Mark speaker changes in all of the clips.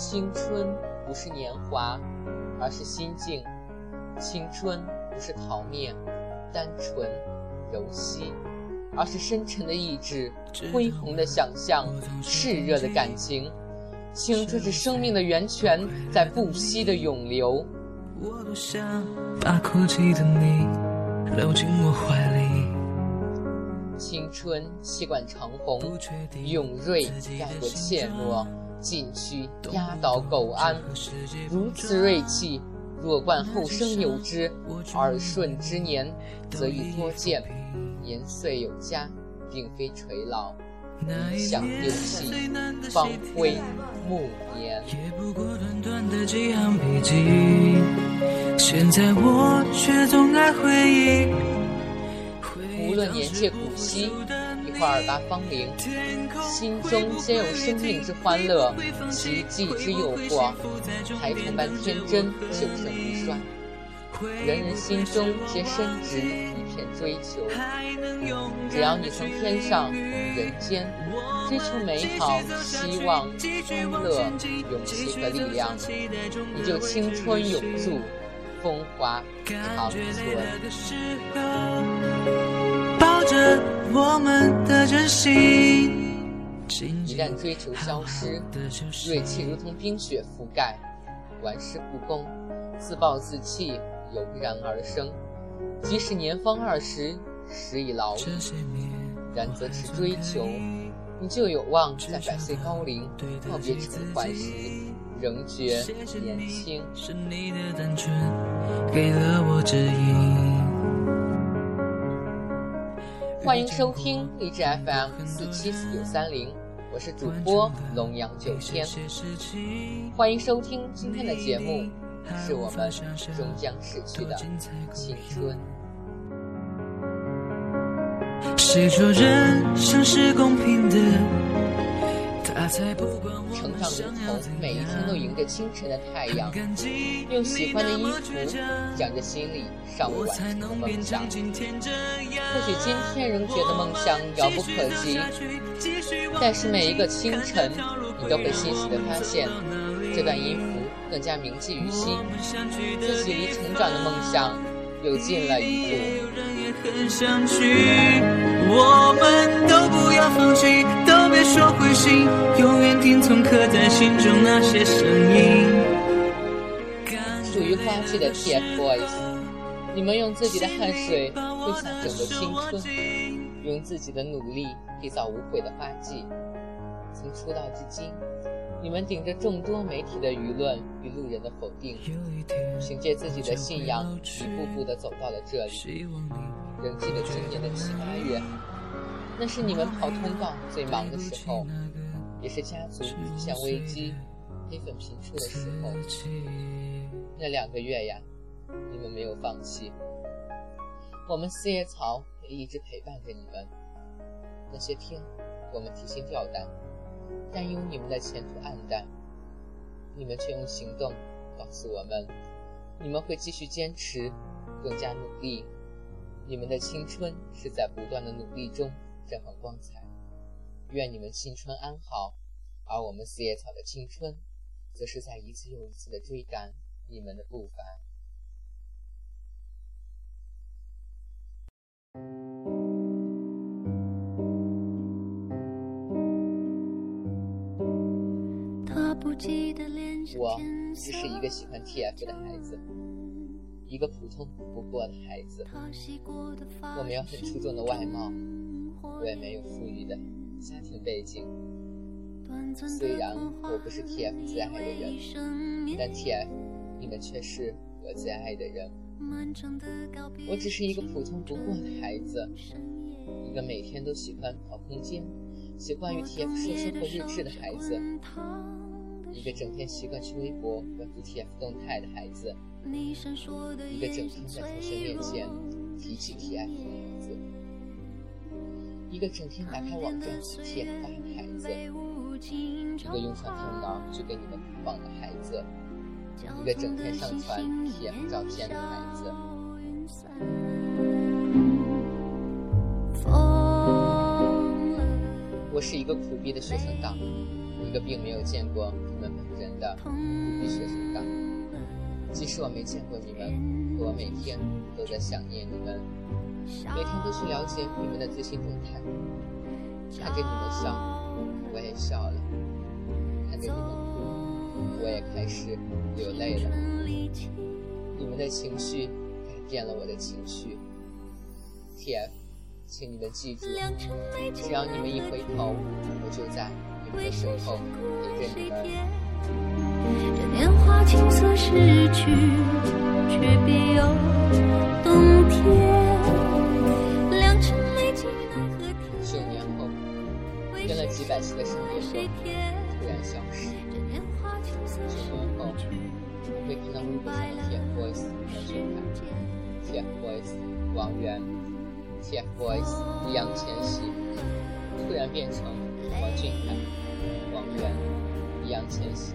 Speaker 1: 青春不是年华，而是心境；青春不是桃面、单纯、柔细，而是深沉的意志、恢宏的想象、炽热的感情。青春是生命的源泉，在不息的涌流。我多想把哭泣的你搂进我怀里。青春气贯长虹，勇锐盖过怯懦，进须压倒苟安。如此锐气，若冠后生有之，耳顺之年则已多见。年岁有加，并非垂老。理想丢弃，方辉暮年。也不过短短的几行笔记，现在我却总爱回忆。无论年届古稀，一会二八芳龄，心中皆有生命之欢乐，奇迹之诱惑，孩童般天真，久盛不衰。人人心中皆深植一片追求，只要你从天上人间追求美好、希望、欢乐、勇气和力量，你就青春永驻，风华长存。一旦追求消失，锐气如同冰雪覆盖，玩世不恭，自暴自弃。油然而生，即使年方二十，时已老矣，然则持追求，你就有望在百岁高龄告别尘寰时，仍觉年轻。欢迎收听荔枝 FM 四七四九三零，我是主播龙阳九天，欢迎收听今天的节目。是我们终将逝去的青春。谁说人生是公平的？成长如同每一天都迎着清晨的太阳，用喜欢的衣服讲着心里尚未完成的梦想。或许今天仍觉得梦想遥不可及，但是每一个清晨，你都会欣喜地发现，这段音符。更加铭记于心，自己离成长的梦想又近了一步。我们都不要放弃，别说灰心，永远听从刻在心中那些声音。属于花季的 TFBOYS，你们用自己的汗水挥洒整个青春，用自己的努力缔造无悔的花季。从出道至今。你们顶着众多媒体的舆论与路人的否定，凭借自己的信仰，一步步地走到了这里。仍记得今年的七八月，那是你们跑通告最忙的时候，也是家族出现危机、黑粉频出的时候。那两个月呀，你们没有放弃，我们四叶草也一直陪伴着你们。那些天，我们提心吊胆。担忧你们的前途黯淡，你们却用行动告诉我们，你们会继续坚持，更加努力。你们的青春是在不断的努力中绽放光彩。愿你们青春安好，而我们四叶草的青春，则是在一次又一次的追赶你们的步伐。我只是一个喜欢 TF 的孩子，一个普通不过的孩子。我没有很出众的外貌，我也没有富裕的家庭背景。虽然我不是 TF 最爱的人，但 TF 你们却是我最爱的人。我只是一个普通不过的孩子，一个每天都喜欢跑空间、喜欢与 TF 说生活日志的孩子。一个整天习惯去微博关注 TF 动态的孩子，一个整天在同学面前提起 TF，一个整天打开网站 TF 的孩子，一个用上电脑就给你们放的孩子，一个整天上传 TF 照片的孩子。我是一个苦逼的学生党。一个并没有见过你们本人的苦逼学生党。即使我没见过你们，可我每天都在想念你们，每天都去了解你们的最新动态。看着你们笑，我也笑了；看着你们哭，我也开始流泪了。你们的情绪改变了我的情绪。TF，请你们记住，只要你们一回头，我就在你们的身后陪着你们。这年华青涩逝去，却别有洞天。几百期的生日突然消失。九年后，会看到微博上的 TFBOYS 王俊凯、TFBOYS 王源。TFBOYS 易烊千玺突然变成王俊凯、王源、易烊千玺。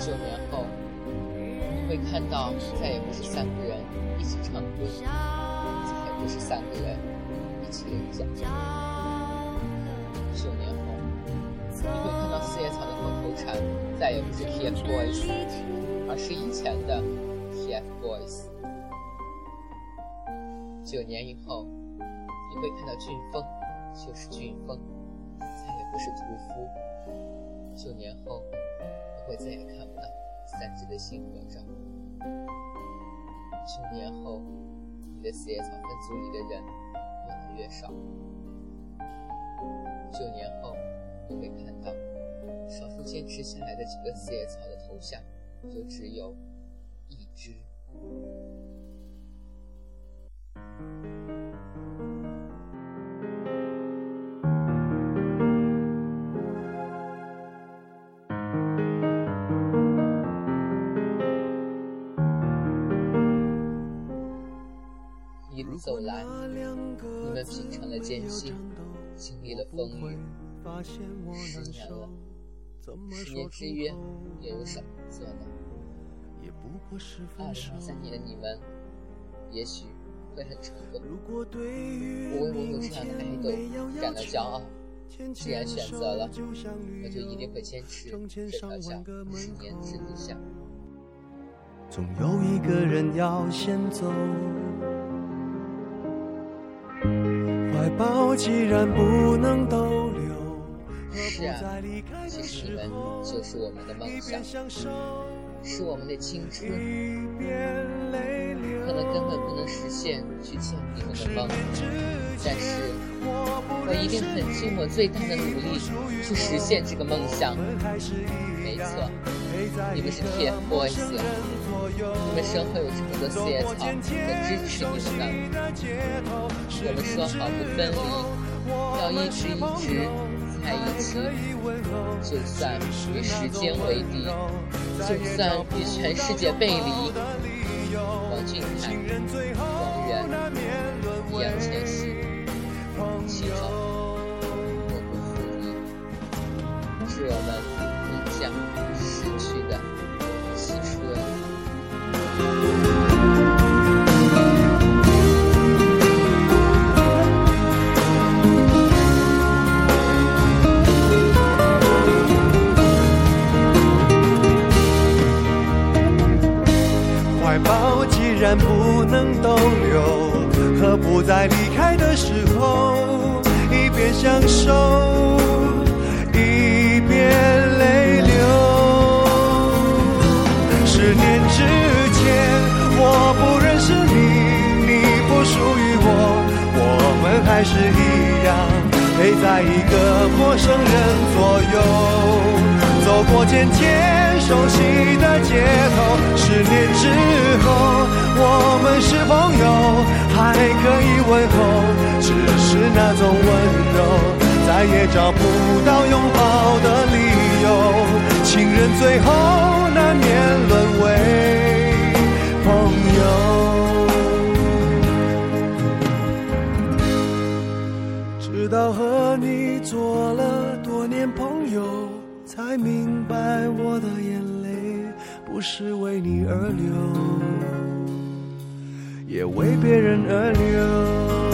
Speaker 1: 九年后，会看到再也不是三个人一起唱歌，再也不是三个人一起领奖。九年后，你会看到四叶草的口头禅再也不是 TFBOYS，而是以前的 TFBOYS。九年以后，你会看到俊峰就是俊峰，再也不是屠夫。九年后，你会再也看不到三只的新合照。九年后，你的四叶草分组里的人越来越少。九年后，你会看到少数坚持下来的几个四叶草的头像，就只有一只。一路走来，你们品尝了艰辛，经历了风雨，十年了，十年之约又有什么做呢？二零二三年的你们，也许。会很成功。我为我有这样的爱豆感到骄傲。既然选择了，我就一定会坚持这条叫十年之路下。总有一个人要先走，抱既然不能逗留。是啊，其实你们就是我们的梦想，是我们的青春。可能根本不能实现去见你们的梦，但是我一定很尽我最大的努力去实现这个梦想。没错，你们是 TFBOYS，你们身后有这么多四叶草在支持你们呢。我们说好不分离，要一直一直在一起，就算与时间为敌，就算与全世界背离。王俊凯、王源、易烊千玺，其中我不负你，是我们怀抱既然。不能逗留，何不在离开的时候，一边享受，还是一样，陪在一个陌生人左右。走过渐渐熟悉的街头，十年之后，我们是朋友，还可以问候，只是那种温柔，再也找不到拥抱的理由。情人最后难免沦别人而流。